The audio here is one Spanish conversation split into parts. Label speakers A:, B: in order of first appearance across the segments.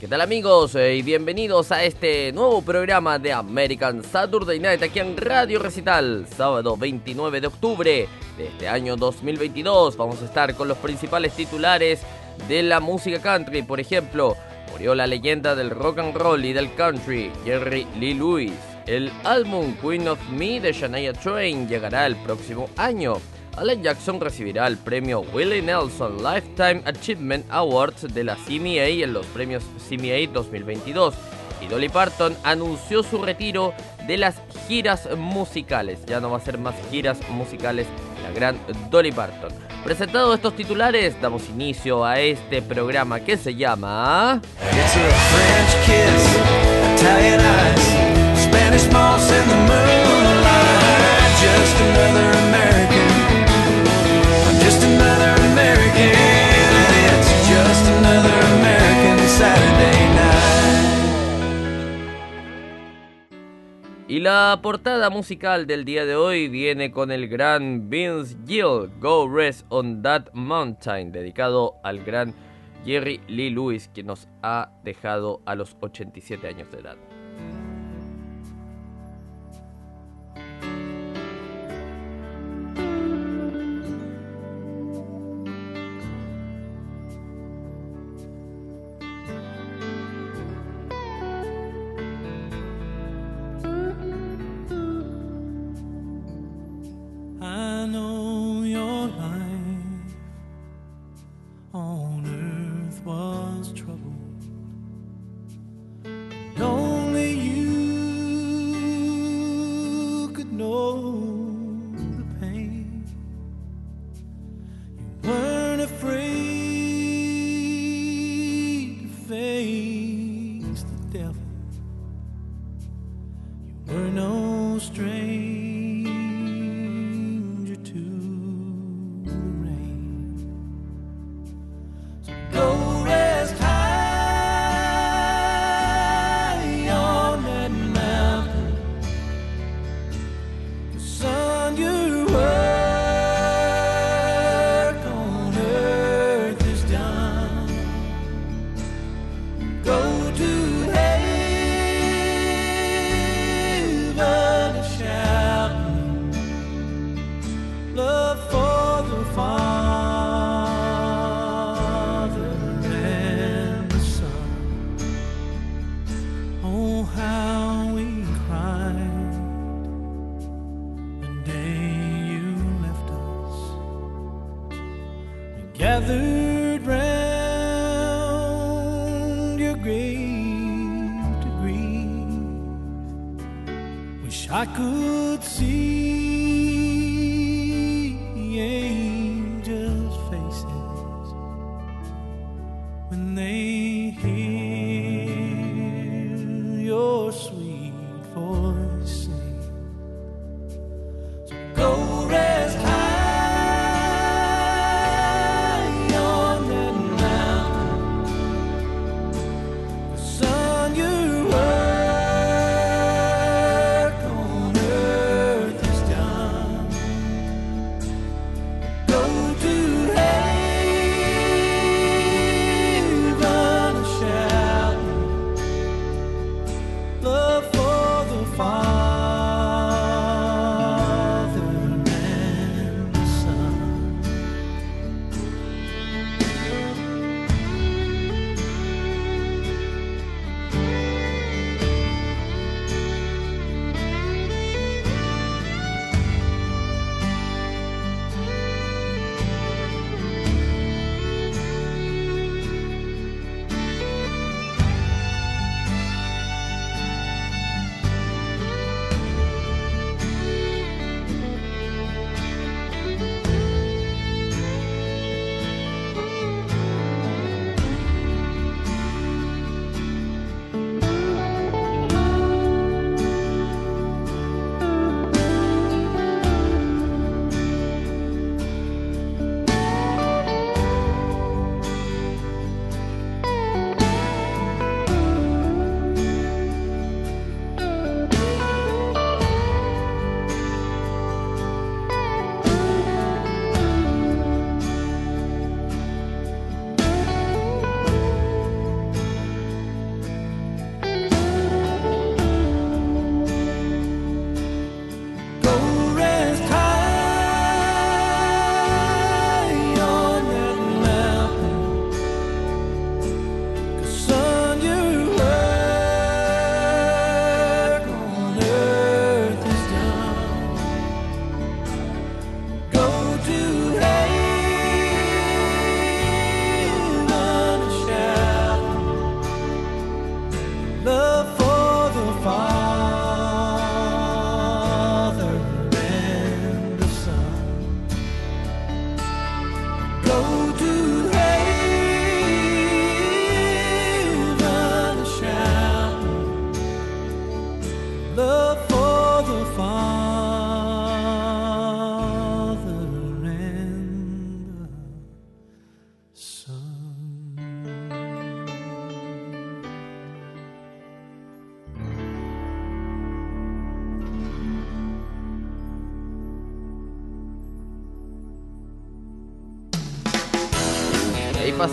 A: ¿Qué tal amigos? Eh, y bienvenidos a este nuevo programa de American Saturday Night aquí en Radio Recital, sábado 29 de octubre de este año 2022. Vamos a estar con los principales titulares de la música country, por ejemplo, murió la leyenda del rock and roll y del country, Jerry Lee Lewis. El álbum Queen of Me de Shania Twain llegará el próximo año. Alan Jackson recibirá el premio Willie Nelson Lifetime Achievement Awards de la CMA en los premios CMA 2022 y Dolly Parton anunció su retiro de las giras musicales. Ya no va a ser más giras musicales la gran Dolly Parton. Presentados estos titulares, damos inicio a este programa que se llama... Y la portada musical del día de hoy viene con el gran Vince Gill, Go Rest on That Mountain, dedicado al gran Jerry Lee Lewis, que nos ha dejado a los 87 años de edad.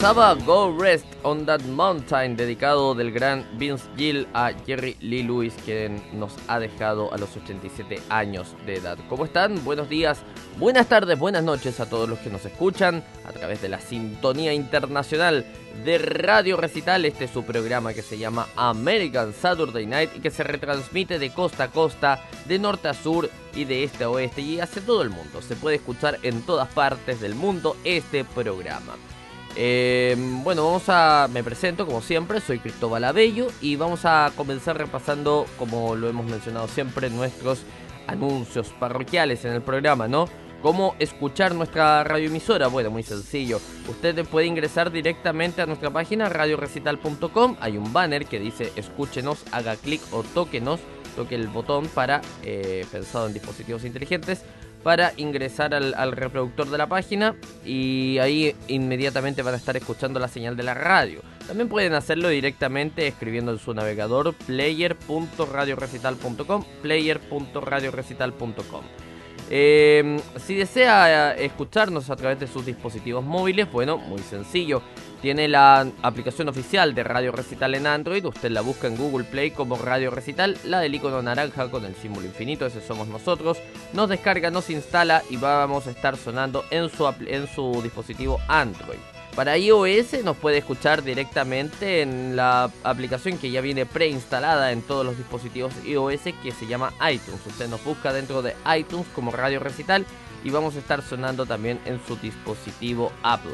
A: Pasaba Go Rest on That Mountain, dedicado del gran Vince Gill a Jerry Lee Lewis, quien nos ha dejado a los 87 años de edad. ¿Cómo están? Buenos días, buenas tardes, buenas noches a todos los que nos escuchan a través de la sintonía internacional de Radio Recital. Este es su programa que se llama American Saturday Night y que se retransmite de costa a costa, de norte a sur y de este a oeste y hacia todo el mundo. Se puede escuchar en todas partes del mundo este programa. Eh, bueno, vamos a. Me presento como siempre, soy Cristóbal Abello y vamos a comenzar repasando, como lo hemos mencionado siempre, nuestros anuncios parroquiales en el programa, ¿no? ¿Cómo escuchar nuestra radioemisora? Bueno, muy sencillo. Usted puede ingresar directamente a nuestra página radiorecital.com. Hay un banner que dice escúchenos, haga clic o tóquenos. Toque el botón para, eh, pensado en dispositivos inteligentes, para ingresar al, reproductor de la página y ahí inmediatamente van a estar escuchando la señal de la radio. También pueden hacerlo directamente escribiendo en su navegador player.radiorecital.com, player.radiorecital.com. Eh, si desea escucharnos a través de sus dispositivos móviles, bueno, muy sencillo. Tiene la aplicación oficial de Radio Recital en Android. Usted la busca en Google Play como Radio Recital, la del icono naranja con el símbolo infinito, ese somos nosotros. Nos descarga, nos instala y vamos a estar sonando en su, en su dispositivo Android. Para iOS nos puede escuchar directamente en la aplicación que ya viene preinstalada en todos los dispositivos iOS que se llama iTunes. Usted nos busca dentro de iTunes como Radio Recital y vamos a estar sonando también en su dispositivo Apple.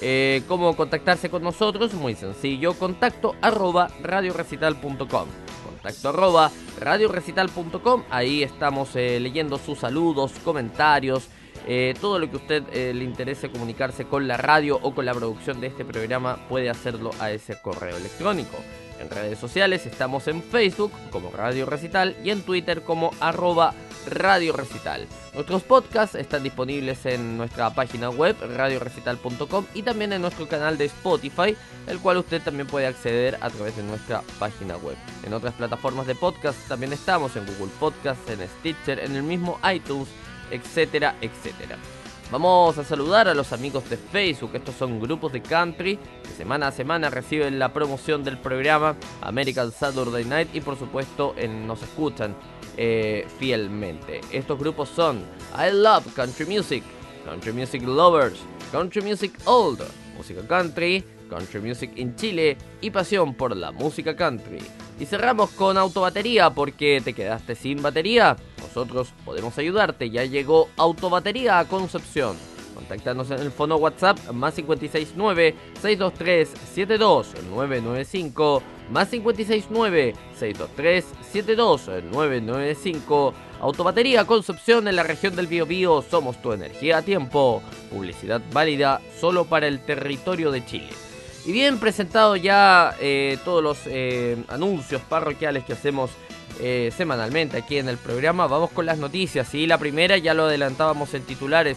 A: Eh, ¿Cómo contactarse con nosotros? Muy sencillo, contacto arroba radiorecital.com. Contacto arroba radiorecital.com. Ahí estamos eh, leyendo sus saludos, comentarios, eh, todo lo que a usted le interese comunicarse con la radio o con la producción de este programa puede hacerlo a ese correo electrónico. En redes sociales estamos en Facebook como Radio Recital y en Twitter como arroba Radio Recital. Nuestros podcasts están disponibles en nuestra página web radiorecital.com y también en nuestro canal de Spotify, el cual usted también puede acceder a través de nuestra página web. En otras plataformas de podcast también estamos en Google Podcasts, en Stitcher, en el mismo iTunes, etcétera, etcétera. Vamos a saludar a los amigos de Facebook. Estos son grupos de country que semana a semana reciben la promoción del programa American Saturday Night y por supuesto nos escuchan eh, fielmente. Estos grupos son I Love Country Music, Country Music Lovers, Country Music Old, Música Country, Country Music in Chile y Pasión por la Música Country. Y cerramos con autobatería porque te quedaste sin batería nosotros podemos ayudarte. Ya llegó Autobatería a Concepción. Contáctanos en el fono WhatsApp más 569 623 72995 más 569 623 72995 Autobatería Concepción en la región del Biobío. Somos tu energía a tiempo. Publicidad válida solo para el territorio de Chile. Y bien presentado ya eh, todos los eh, anuncios parroquiales que hacemos eh, semanalmente aquí en el programa. Vamos con las noticias. Y la primera, ya lo adelantábamos en titulares,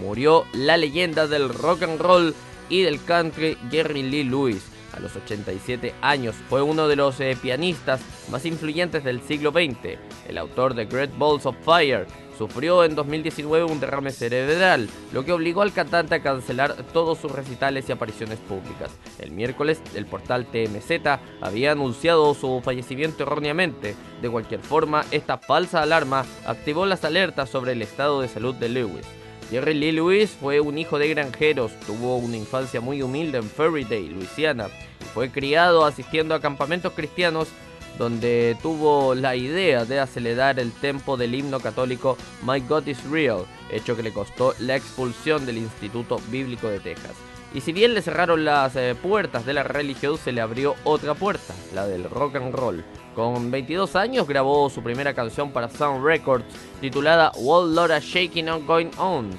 A: murió la leyenda del rock and roll y del country Jerry Lee Lewis. A los 87 años fue uno de los eh, pianistas más influyentes del siglo XX, el autor de Great Balls of Fire, Sufrió en 2019 un derrame cerebral, lo que obligó al cantante a cancelar todos sus recitales y apariciones públicas. El miércoles, el portal TMZ había anunciado su fallecimiento erróneamente. De cualquier forma, esta falsa alarma activó las alertas sobre el estado de salud de Lewis. Jerry Lee Lewis fue un hijo de granjeros, tuvo una infancia muy humilde en Day, Luisiana, fue criado asistiendo a campamentos cristianos donde tuvo la idea de acelerar el tempo del himno católico My God is Real, hecho que le costó la expulsión del Instituto Bíblico de Texas. Y si bien le cerraron las eh, puertas de la religión, se le abrió otra puerta, la del rock and roll. Con 22 años grabó su primera canción para Sound Records, titulada Wall Lotta Shaking On Going On,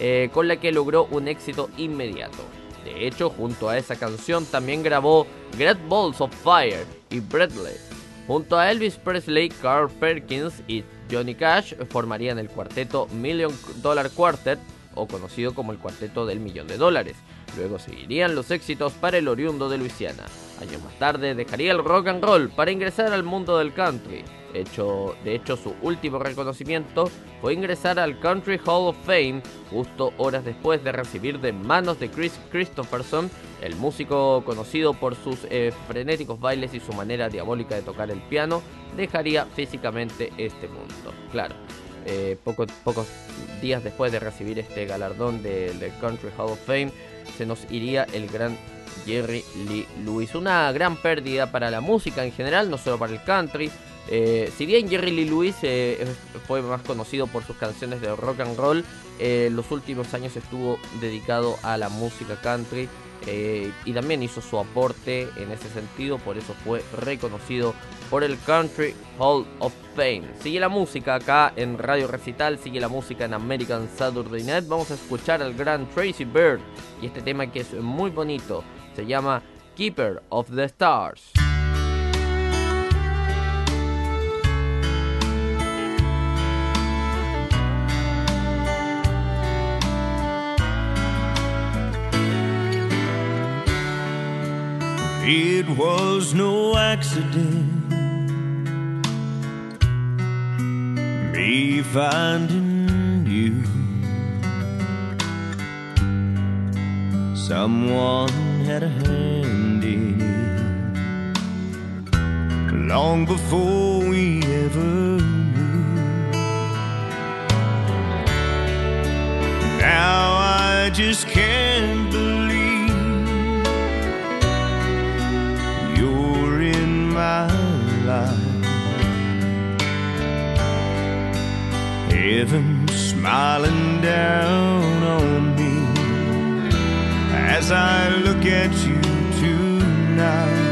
A: eh, con la que logró un éxito inmediato. De hecho, junto a esa canción también grabó Great Balls of Fire y Breathless, Junto a Elvis Presley, Carl Perkins y Johnny Cash formarían el cuarteto Million Dollar Quartet, o conocido como el cuarteto del millón de dólares. Luego seguirían los éxitos para el oriundo de Luisiana. Años más tarde dejaría el rock and roll para ingresar al mundo del country. Hecho, de hecho, su último reconocimiento fue ingresar al Country Hall of Fame justo horas después de recibir de manos de Chris Christopherson, el músico conocido por sus eh, frenéticos bailes y su manera diabólica de tocar el piano, dejaría físicamente este mundo. Claro, eh, pocos días después de recibir este galardón del Country Hall of Fame, se nos iría el gran Jerry Lee Lewis. Una gran pérdida para la música en general, no solo para el country. Eh, si bien Jerry Lee Lewis eh, fue más conocido por sus canciones de rock and roll, en los últimos años estuvo dedicado a la música country eh, y también hizo su aporte en ese sentido, por eso fue reconocido por el Country Hall of Fame. Sigue la música acá en Radio Recital, sigue la música en American Saturday Night. Vamos a escuchar al gran Tracy Bird y este tema que es muy bonito, se llama Keeper of the Stars.
B: It was no accident. Me finding you. Someone had a hand in it long before we ever knew. Now I just can't Heaven smiling down on me as I look at you tonight.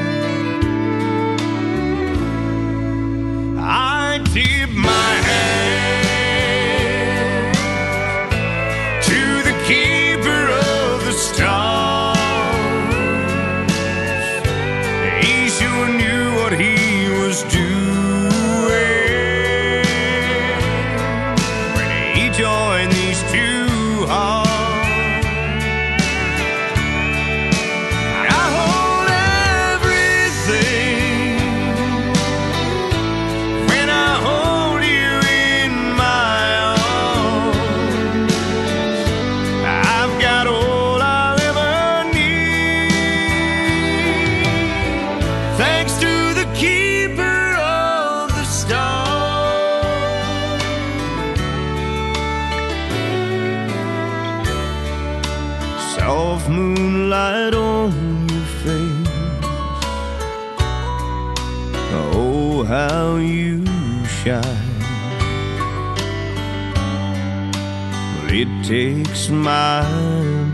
B: Takes my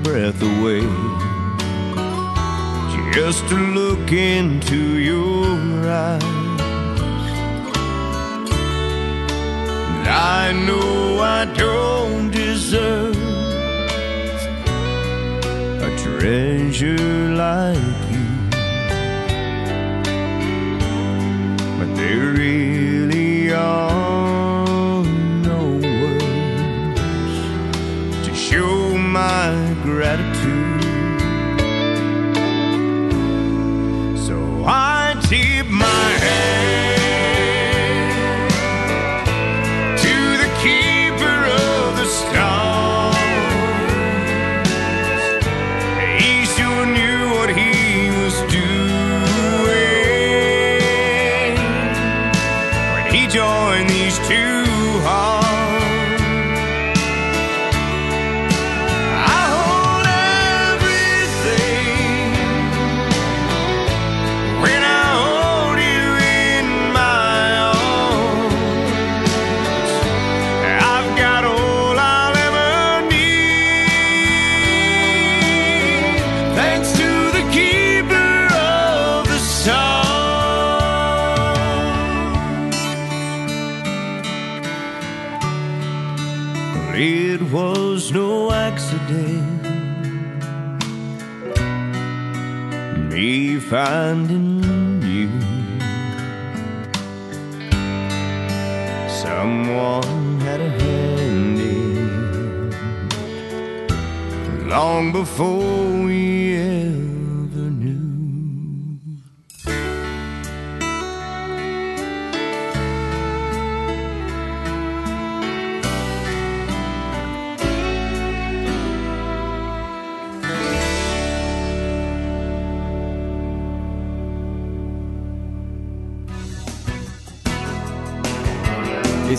B: breath away just to look into your eyes. I know I don't deserve a treasure like finding you. Someone had a hand in long before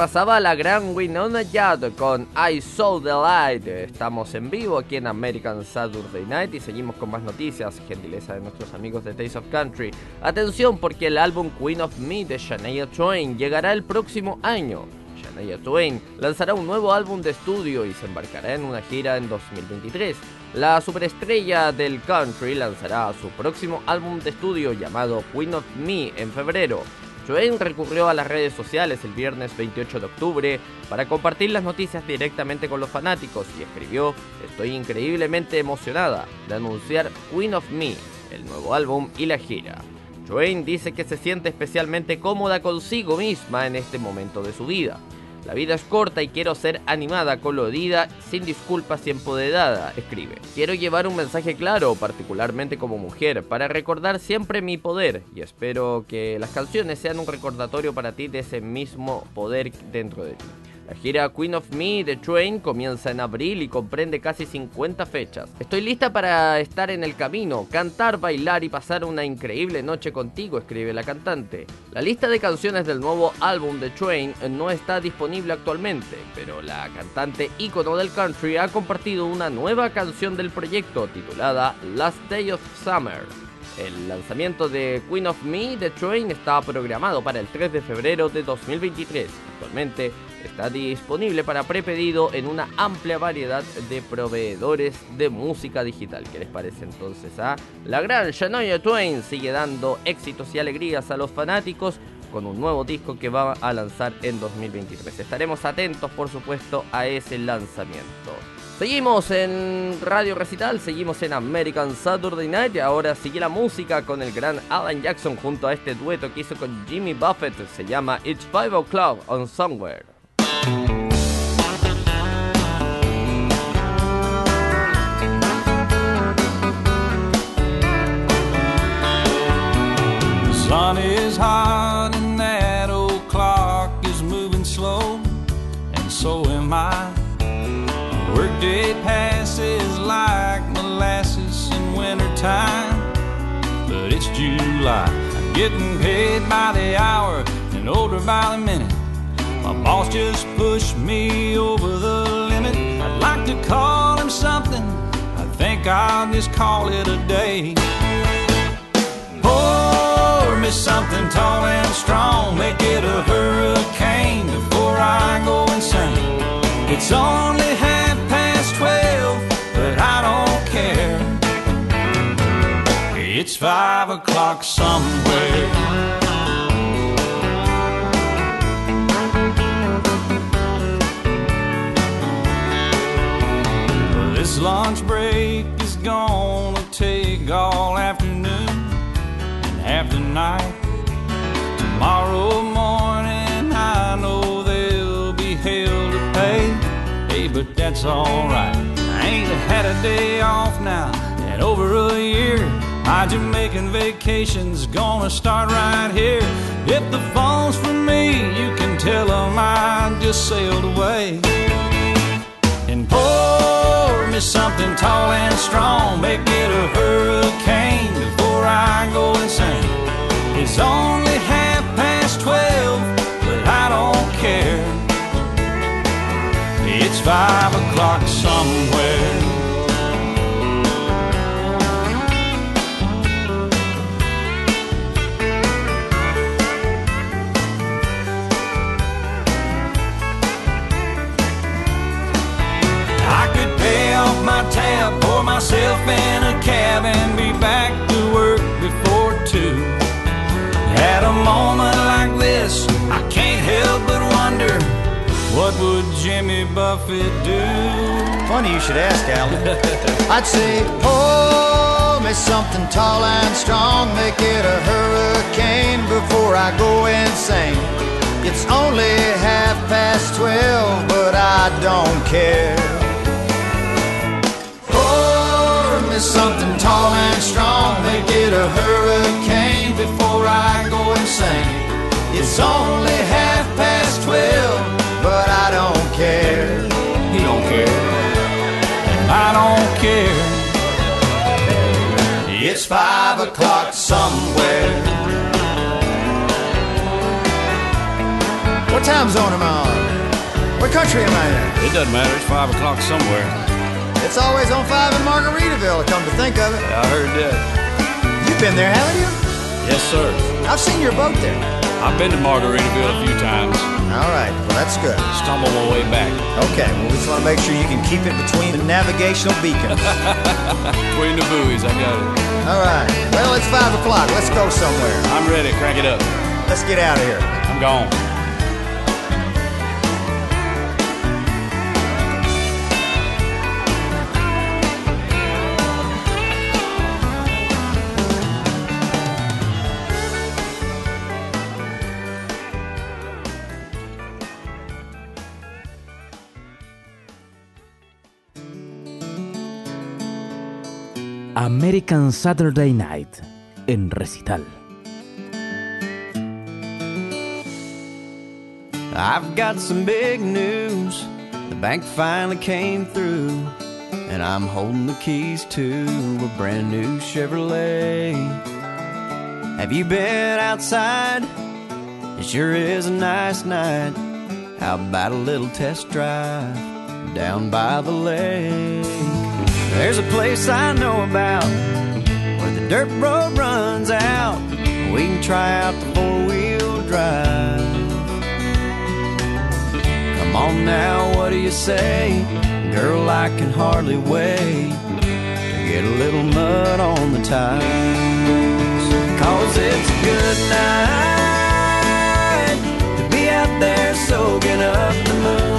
A: Pasaba la gran Winona Judd con I Saw the Light. Estamos en vivo aquí en American Saturday Night y seguimos con más noticias, gentileza de nuestros amigos de Taste of Country. Atención porque el álbum Queen of Me de Shania Twain llegará el próximo año. Shania Twain lanzará un nuevo álbum de estudio y se embarcará en una gira en 2023. La superestrella del country lanzará su próximo álbum de estudio llamado Queen of Me en febrero. Twain recurrió a las redes sociales el viernes 28 de octubre para compartir las noticias directamente con los fanáticos y escribió, estoy increíblemente emocionada de anunciar Queen of Me, el nuevo álbum y la gira. Twain dice que se siente especialmente cómoda consigo misma en este momento de su vida. La vida es corta y quiero ser animada, colorida, sin disculpas y empoderada, escribe. Quiero llevar un mensaje claro, particularmente como mujer, para recordar siempre mi poder y espero que las canciones sean un recordatorio para ti de ese mismo poder dentro de ti. La gira Queen of Me de Train comienza en abril y comprende casi 50 fechas. Estoy lista para estar en el camino, cantar, bailar y pasar una increíble noche contigo, escribe la cantante. La lista de canciones del nuevo álbum de Train no está disponible actualmente, pero la cantante ícono del country ha compartido una nueva canción del proyecto titulada Last Day of Summer. El lanzamiento de Queen of Me de Train está programado para el 3 de febrero de 2023. Actualmente está disponible para prepedido en una amplia variedad de proveedores de música digital. ¿Qué les parece entonces? Ah? La gran Shania Twain sigue dando éxitos y alegrías a los fanáticos con un nuevo disco que va a lanzar en 2023. Estaremos atentos, por supuesto, a ese lanzamiento. Seguimos en Radio Recital, seguimos en American Saturday Night ahora sigue la música con el gran Alan Jackson junto a este dueto que hizo con Jimmy Buffett. Se llama It's Five O'Clock on Somewhere.
C: Sun is hot and that old clock is moving slow, and so am I. Workday passes like molasses in wintertime, but it's July. I'm getting paid by the hour and older by the minute. My boss just pushed me over the limit. I'd like to call him something. I think I'll just call it a day. Pour me something tall and strong, make it a hurricane before I go insane. It's only half past twelve, but I don't care. It's five o'clock somewhere. This lunch break is gonna take all afternoon and half the night. Tomorrow morning, I know there'll be hell to pay. Hey, but that's alright. I ain't had a day off now in over a year. My Jamaican vacation's gonna start right here. If the phone's for me, you can tell 'em I just sailed away and pour me something tall and strong. Make it a hurricane before I go insane. It's only half past twelve, but I don't care. It's five o'clock somewhere. I could pay off my tab, pour myself in a cab, and be back to work before two. At a moment like this, I can't help but wonder what would Jimmy Buffett do?
D: Funny you should ask, Alan. I'd say, pour me something tall and strong, make it a hurricane before I go insane. It's only half past twelve, but I don't care. Me something tall and strong, make it a hurricane before I go insane. It's only half past twelve, but I don't care.
C: He don't care. And I don't care.
D: It's five o'clock somewhere. What time zone am I on? What country am I in?
C: It doesn't matter. It's five o'clock somewhere.
D: It's always on five in Margaritaville, come to think of it.
C: I heard that.
D: You've been there, haven't you?
C: Yes, sir.
D: I've seen your boat there.
C: I've been to Margaritaville a few times.
D: All right, well, that's good.
C: Stumble my way back.
D: Okay, well, we just want to make sure you can keep it between the navigational beacons.
C: Between the buoys, I got it.
D: All right, well, it's five o'clock. Let's go somewhere.
C: I'm ready. Crank it up.
D: Let's get out of here.
C: I'm gone.
E: American Saturday Night en recital.
F: I've got some big news. The bank finally came through, and I'm holding the keys to a brand new Chevrolet. Have you been outside? It sure is a nice night. How about a little test drive down by the lake? There's a place I know about where the dirt road runs out. We can try out the four wheel drive. Come on now, what do you say? Girl, I can hardly wait to get a little mud on the tires. Cause it's a good night to be out there soaking up the moonlight.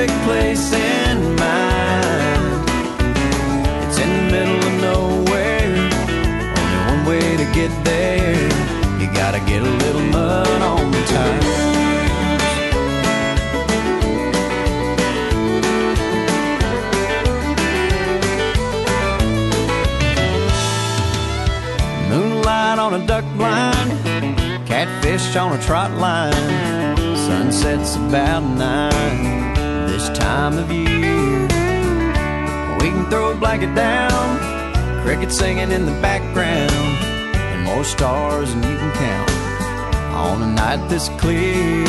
F: Perfect place in mind. It's in the middle of nowhere. Only one way to get there. You gotta get a little mud on the tires. On a duck blind, catfish on a trot line. Sunset's about nine time of year. We can throw a blanket down, crickets singing in the background, and more stars than you can count on a night this clear.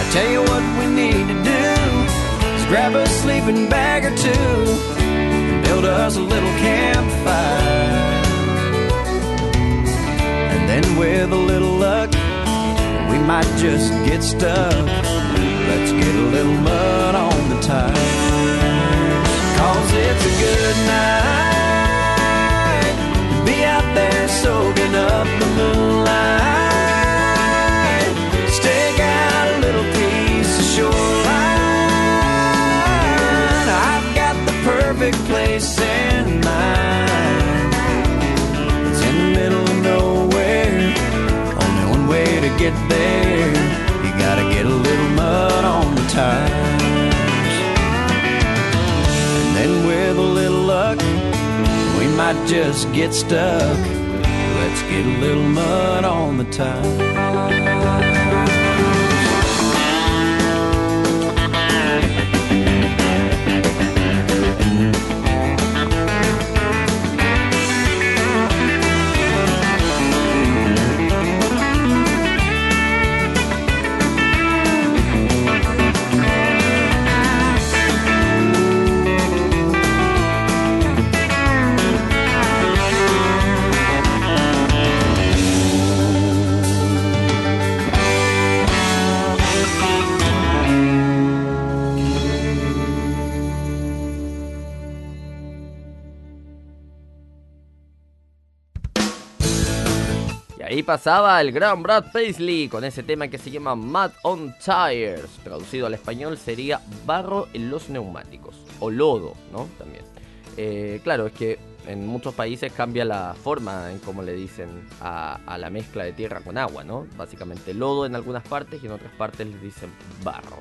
F: I tell you what we need to do is grab a sleeping bag or two and build us a little campfire. And then with a little luck, we might just get stuck. Get a little mud on the tires. Cause it's a good night to be out there soaking up the moonlight. Stake out a little piece of shoreline. I've got the perfect place in mind. It's in the middle of nowhere. Only one way to get there. Gotta get a little mud on the tires. And then with a little luck, we might just get stuck. Let's get a little mud on the tires.
A: Pasaba el gran Brad Paisley con ese tema que se llama Mud on Tires. Traducido al español sería barro en los neumáticos. O lodo, ¿no? También. Eh, claro, es que en muchos países cambia la forma en cómo le dicen a, la mezcla de tierra con agua, ¿no? Básicamente lodo en algunas partes y en otras partes les dicen barro.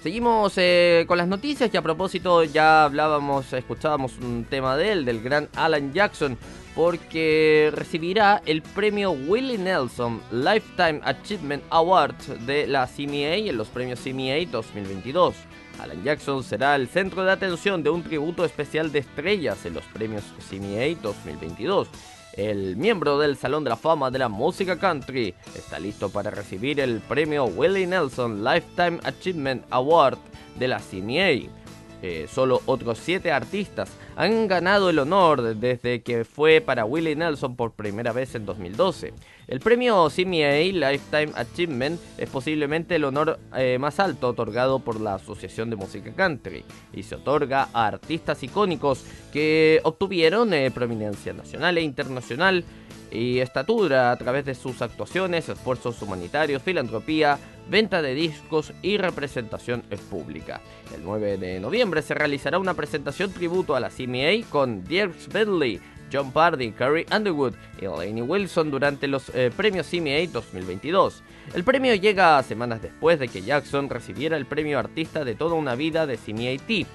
A: Seguimos eh, con las noticias y a propósito ya hablábamos, escuchábamos un tema de él, del gran Alan Jackson, porque recibirá el premio Willie Nelson Lifetime Achievement Award de la CMA en los premios CMA 2022. Alan Jackson será el centro de atención de un tributo especial de estrellas en los premios CMA 2022. El miembro del Salón de la Fama de la Música Country está listo para recibir el premio Willie Nelson Lifetime Achievement Award de la CMA. Eh, solo otros siete artistas han ganado el honor desde que fue para Willie Nelson por primera vez en 2012. El premio CMA Lifetime Achievement es posiblemente el honor eh, más alto otorgado por la Asociación de Música Country y se otorga a artistas icónicos que obtuvieron eh, prominencia nacional e internacional y estatura a través de sus actuaciones, esfuerzos humanitarios, filantropía, venta de discos y representación en pública. El 9 de noviembre se realizará una presentación tributo a la CMA con Dierks Bentley, John Pardy, Carrie Underwood y Lainey Wilson durante los eh, premios CMA 2022. El premio llega semanas después de que Jackson recibiera el premio Artista de toda una vida de CMAT.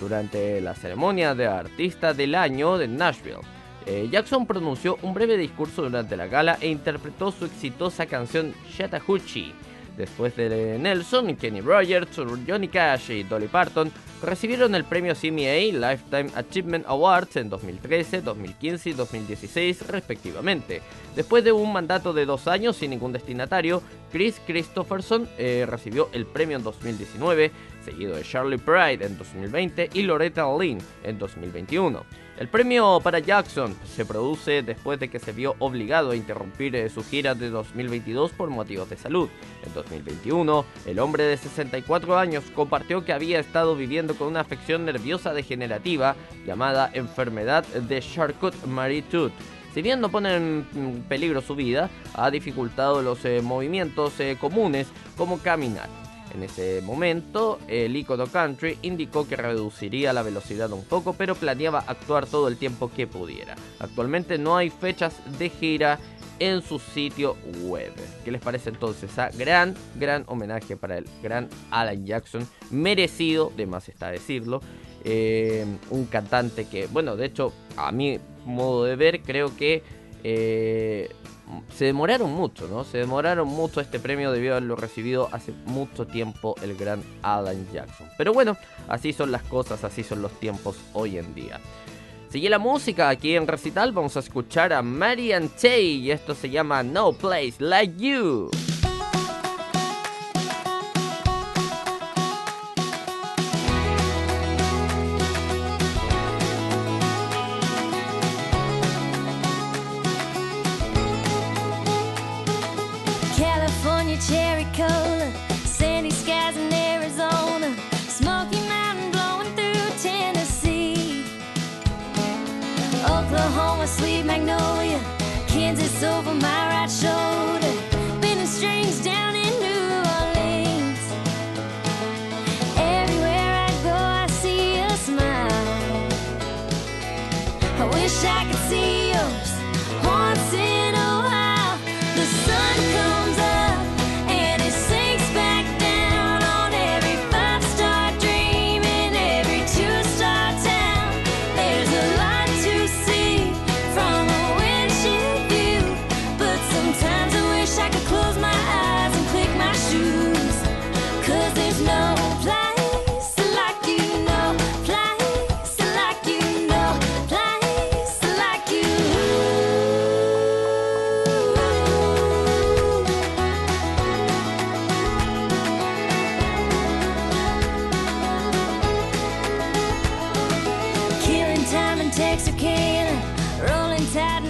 A: durante la ceremonia de Artista del Año de Nashville. Eh, Jackson pronunció un breve discurso durante la gala e interpretó su exitosa canción Chattahoochee. Después de Nelson, Kenny Rogers, Johnny Cash y Dolly Parton recibieron el premio CMA Lifetime Achievement Awards en 2013, 2015 y 2016 respectivamente. Después de un mandato de dos años sin ningún destinatario, Chris Christopherson eh, recibió el premio en 2019, seguido de Charlie Pride en 2020 y Loretta Lynn en 2021. El premio para Jackson se produce después de que se vio obligado a interrumpir eh, su gira de 2022 por motivos de salud. En 2021, el hombre de 64 años compartió que había estado viviendo con una afección nerviosa degenerativa llamada enfermedad de Charcot-Marie-Tooth. Si bien no pone en peligro su vida, ha dificultado los eh, movimientos eh, comunes como caminar. En ese momento, el icono country indicó que reduciría la velocidad un poco, pero planeaba actuar todo el tiempo que pudiera. Actualmente no hay fechas de gira en su sitio web. ¿Qué les parece entonces? A gran, gran homenaje para el gran Alan Jackson, merecido, de más está decirlo. Eh, un cantante que, bueno, de hecho, a mi modo de ver, creo que eh, se demoraron mucho, ¿no? Se demoraron mucho. Este premio debió haberlo recibido hace mucho tiempo el gran Alan Jackson. Pero bueno, así son las cosas, así son los tiempos hoy en día. Sigue la música aquí en Recital. Vamos a escuchar a Marian Tay y esto se llama No Place Like You.
G: Over my right shoulder, sadness.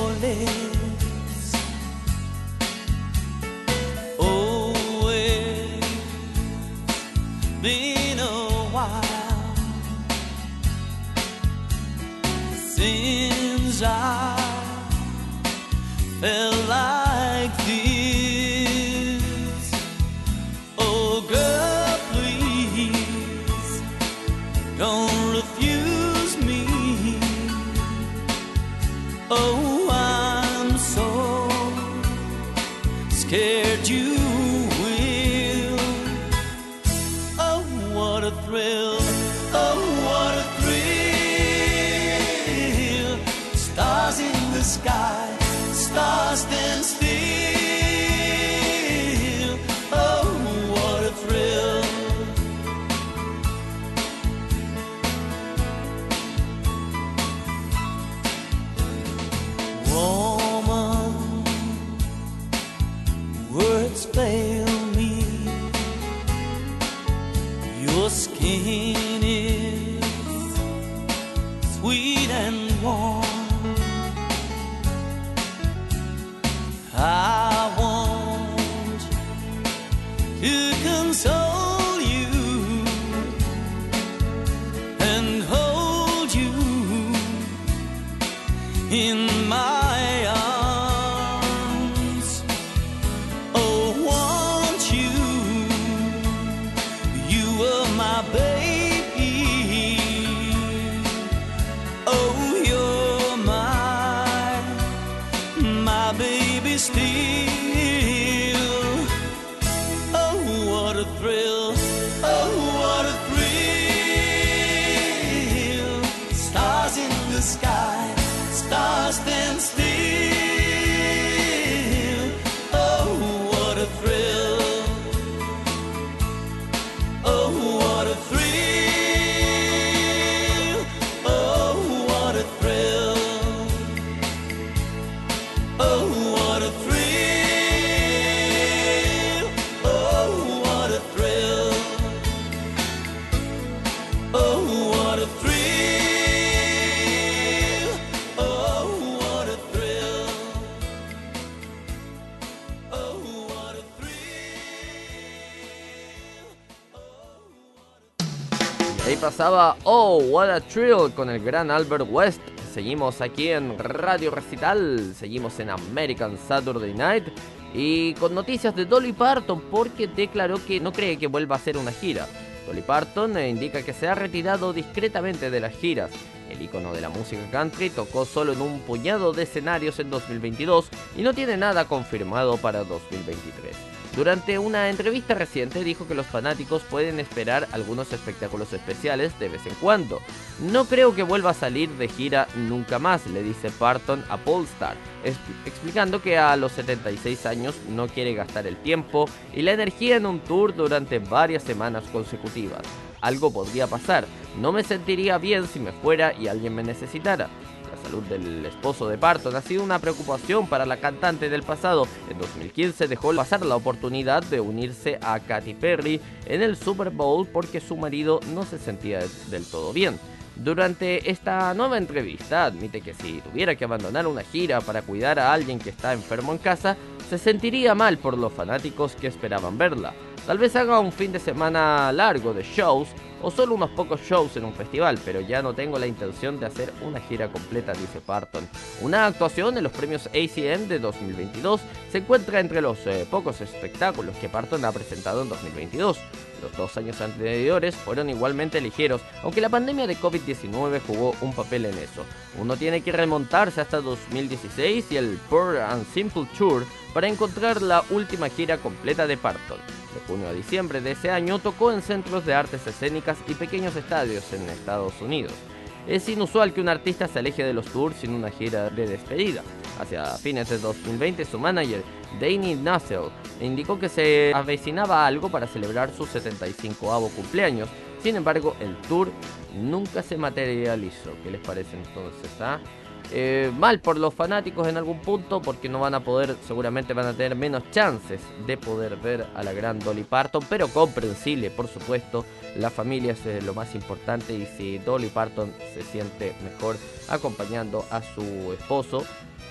C: usar pela in Oh, What a Thrill
A: con el gran Albert West. Seguimos aquí en Radio Recital, seguimos en American Saturday Night y con noticias de Dolly Parton porque declaró que no cree que vuelva a hacer una gira. Dolly Parton eh, indica que se ha retirado discretamente de las giras. El icono de la música country tocó solo en un puñado de escenarios en 2022 y no tiene nada confirmado para 2023. Durante una entrevista reciente dijo que los fanáticos pueden esperar algunos espectáculos especiales de vez en cuando. No creo que vuelva a salir de gira nunca más, le dice Parton a Polestar, es- explicando que a los 76 años no quiere gastar el tiempo y la energía en un tour durante varias semanas consecutivas. Algo podría pasar, no me sentiría bien si me fuera y alguien me necesitara. Salud del esposo de Parton ha sido una preocupación para la cantante del pasado. En 2015 dejó pasar la oportunidad de unirse a Katy Perry en el Super Bowl porque su marido no se sentía del todo bien. Durante esta nueva entrevista admite que si tuviera que abandonar una gira para cuidar a alguien que está enfermo en casa, se sentiría mal por los fanáticos que esperaban verla. Tal vez haga un fin de semana largo de shows o solo unos pocos shows en un festival, pero ya no tengo la intención de hacer una gira completa, dice Parton. Una actuación en los premios ACM de 2022 se encuentra entre los eh, pocos espectáculos que Parton ha presentado en 2022. Los dos años anteriores fueron igualmente ligeros, aunque la pandemia de COVID-19 jugó un papel en eso. Uno tiene que remontarse hasta 2016 y el Poor and Simple Tour para encontrar la última gira completa de Parton. De junio a diciembre de ese año tocó en centros de artes escénicas y pequeños estadios en Estados Unidos. Es inusual que un artista se aleje de los tours sin una gira de despedida. Hacia fines de 2020, su manager, Danny Nussel, indicó que se avecinaba algo para celebrar su 75avo cumpleaños.
G: Sin embargo, el tour nunca se materializó. ¿Qué les parece entonces? ah? Eh, mal por los fanáticos en algún punto porque no van a poder, seguramente van a tener menos chances de poder ver a la gran Dolly Parton, pero comprensible, por supuesto, la familia es lo más importante y si Dolly Parton se siente mejor acompañando a su esposo,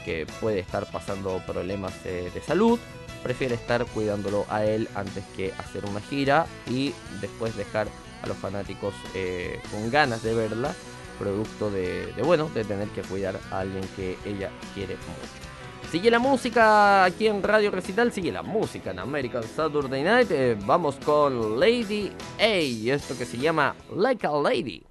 G: que puede estar pasando problemas eh, de salud, prefiere estar cuidándolo a él antes que hacer una gira y después dejar a los fanáticos eh, con ganas de verla producto de, bueno de tener que cuidar a alguien que ella quiere mucho. Sigue la música aquí en Radio Recital sigue la música en American Saturday Night Eh, vamos con Lady A esto que se llama Like a Lady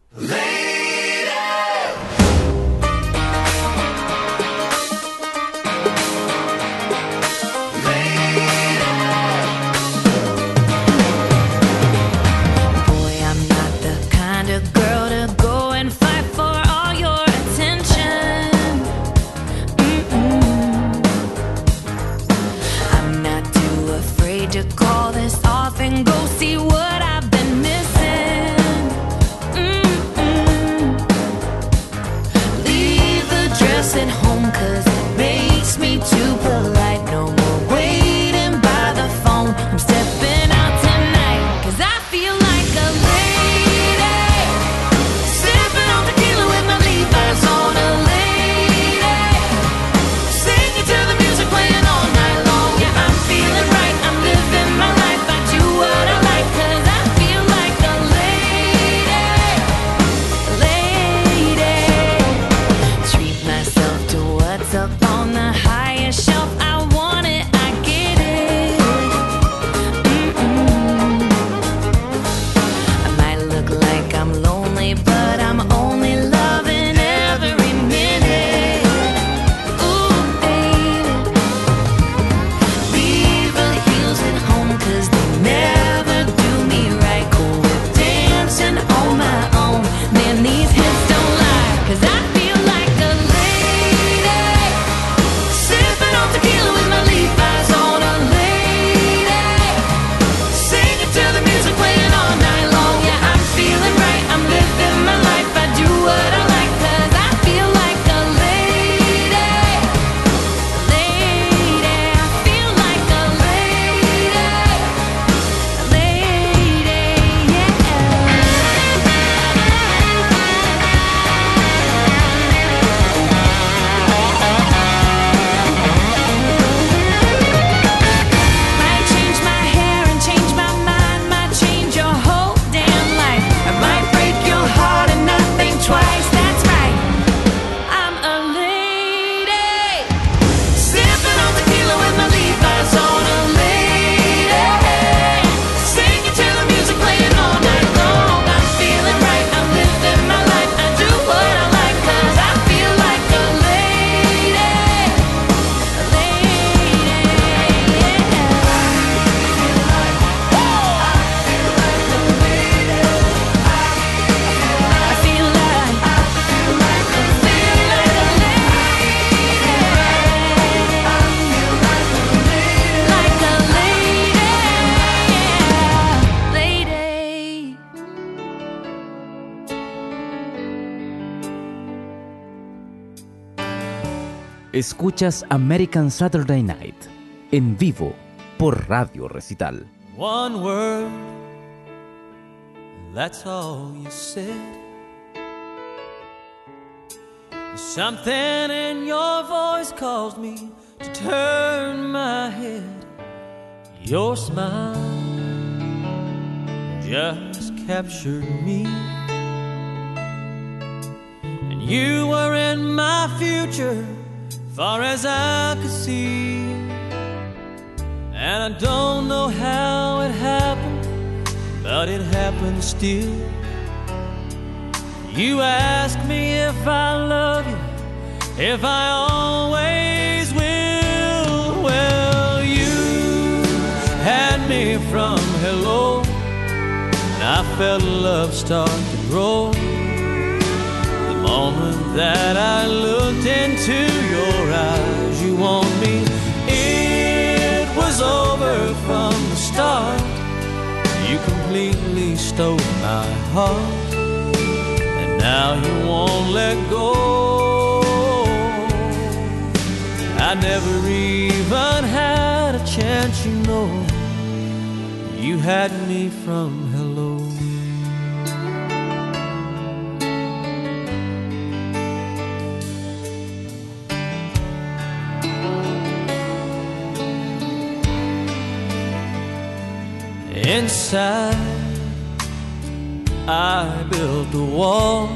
E: Escuchas American Saturday Night en vivo por Radio Recital.
H: One word, that's all you said. Something in your voice caused me to turn my head. Your smile just captured me. And you were in my future, far as I could see. And I don't know how it happened, but it happened still. You ask me if I love you, if I always will. Well, you had me from hello, and I felt love start to grow. Moment that I looked into your eyes, you want me. It was over from the start. You completely stole my
C: heart, and now you won't let go. I never even had a chance, you know. You had me from Inside, I built a wall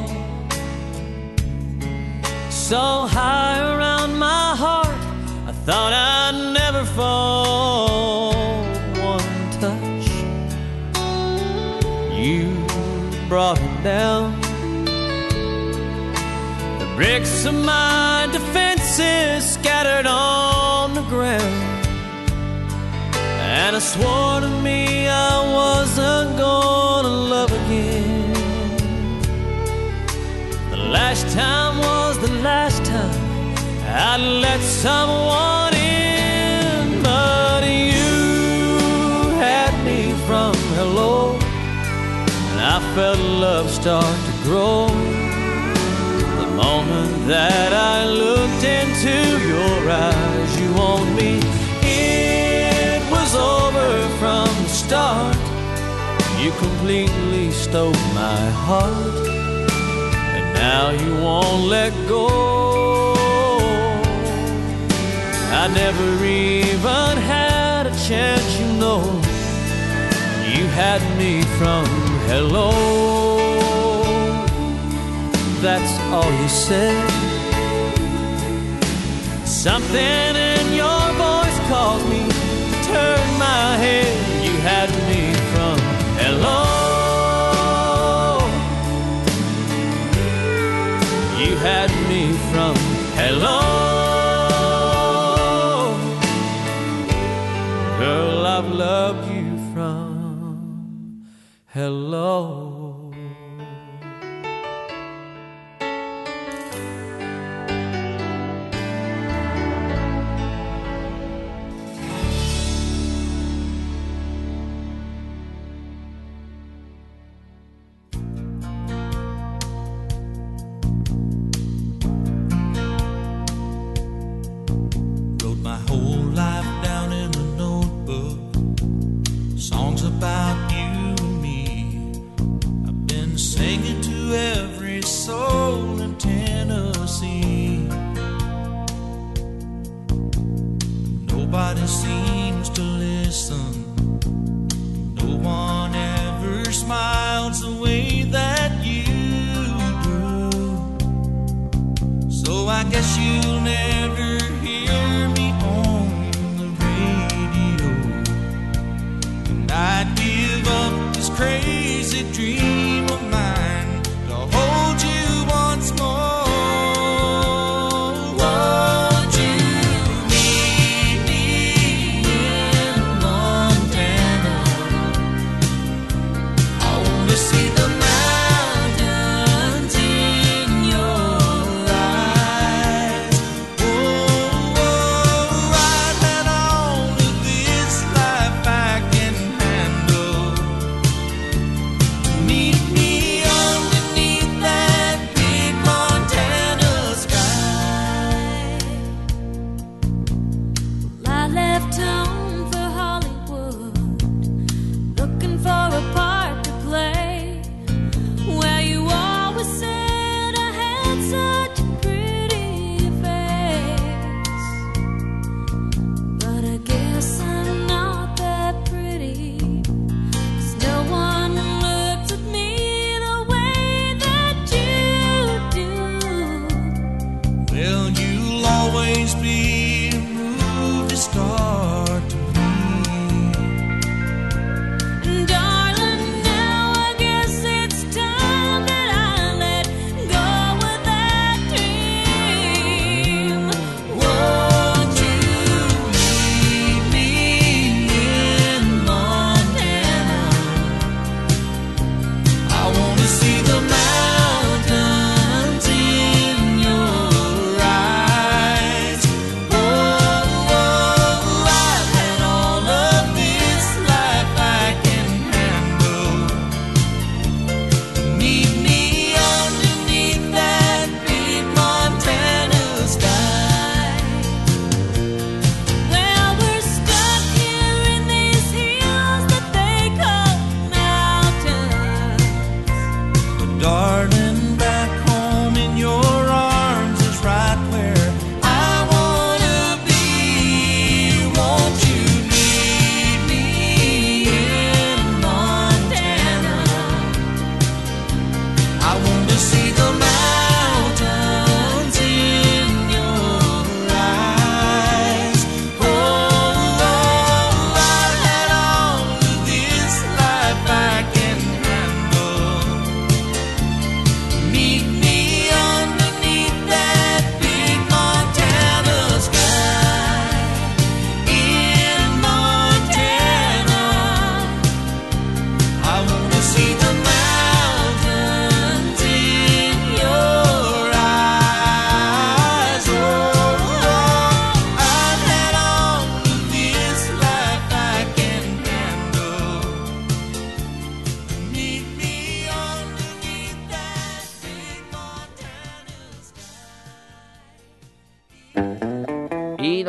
C: so high around my heart. I thought I'd never fall. One touch, you brought it down. The bricks of my defenses scattered on the ground. And I swore to me I wasn't gonna love again. The last time was the last time I'd let someone in, but you had me from hello, and I felt love start to grow. The moment that I looked into your eyes, start. You completely stole my heart, and now you won't let go. I never even had a chance, you know. You had me from hello. That's all you said. Something had
G: Well, you'll always be a movie star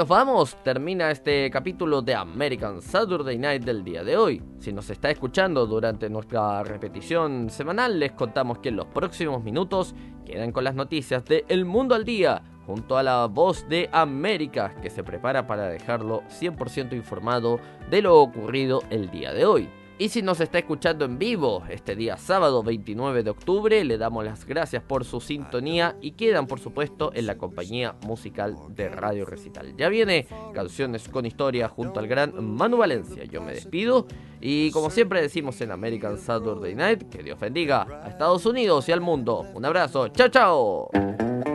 A: vamos, termina este capítulo de American Saturday Night del día de hoy. Si nos está escuchando durante nuestra repetición semanal, les contamos que en los próximos minutos quedan con las noticias de El Mundo al Día, junto a la voz de América, que se prepara para dejarlo 100% informado de lo ocurrido el día de hoy. Y si nos está escuchando en vivo este día sábado 29 de octubre, le damos las gracias por su sintonía y quedan por supuesto en la compañía musical de Radio Recital. Ya viene Canciones con Historia junto al gran Manu Valencia. Yo me despido y como siempre decimos en American Saturday Night, que Dios bendiga a Estados Unidos y al mundo. Un abrazo, chao chao.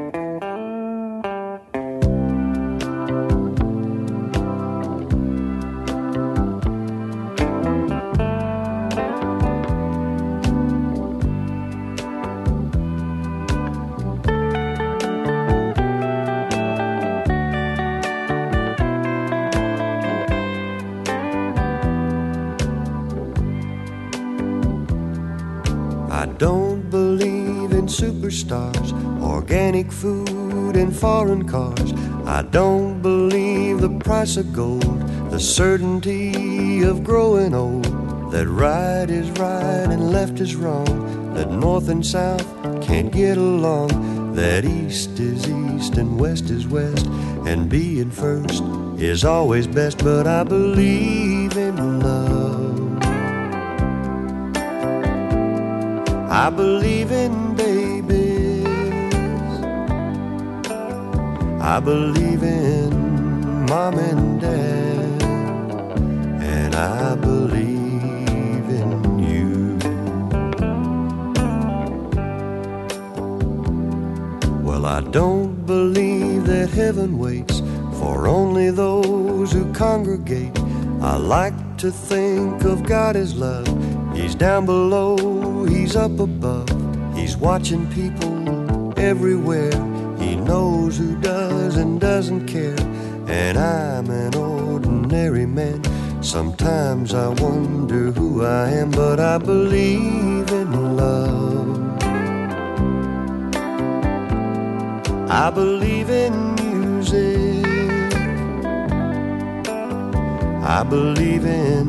I: Foreign cars. I don't believe the price of gold, the certainty of growing old. That right is right and left is wrong, that north and south can't get along, that east is east and west is west, and being first is always best. But I believe in love. I believe in I believe in mom and dad. And I believe in you. Well, I don't believe that heaven waits for only those who congregate. I like to think of God as love. He's down below, he's up above. He's watching people everywhere. Knows who does and doesn't care. And I'm an ordinary man. Sometimes I wonder who I am, but I believe in love. I believe in music. I believe in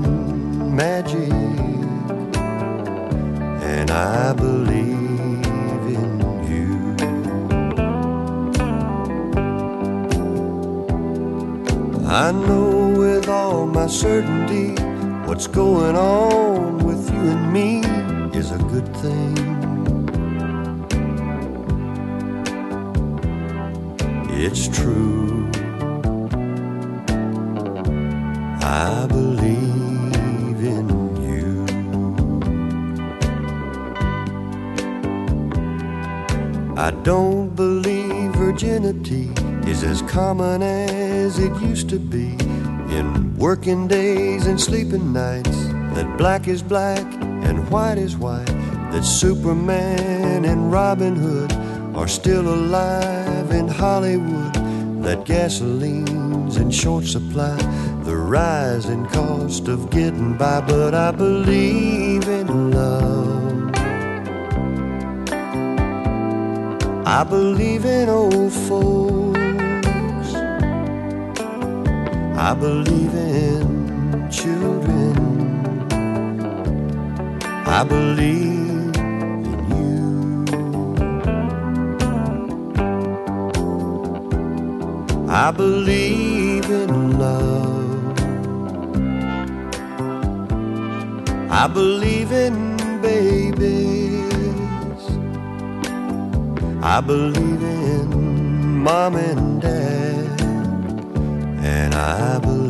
I: magic. And I believe I know with all my certainty what's going on with you and me is a good thing. It's true. I believe in you. I don't believe virginity is as common as it used to be. In working days and sleeping nights, that black is black and white is white, that Superman and Robin Hood are still alive in Hollywood, that gasoline's in short supply, the rising cost of getting by, but I believe in love. I believe in old folks. I believe in children. I believe in you. I believe in love. I believe in babies. I believe in mom and dad, and I believe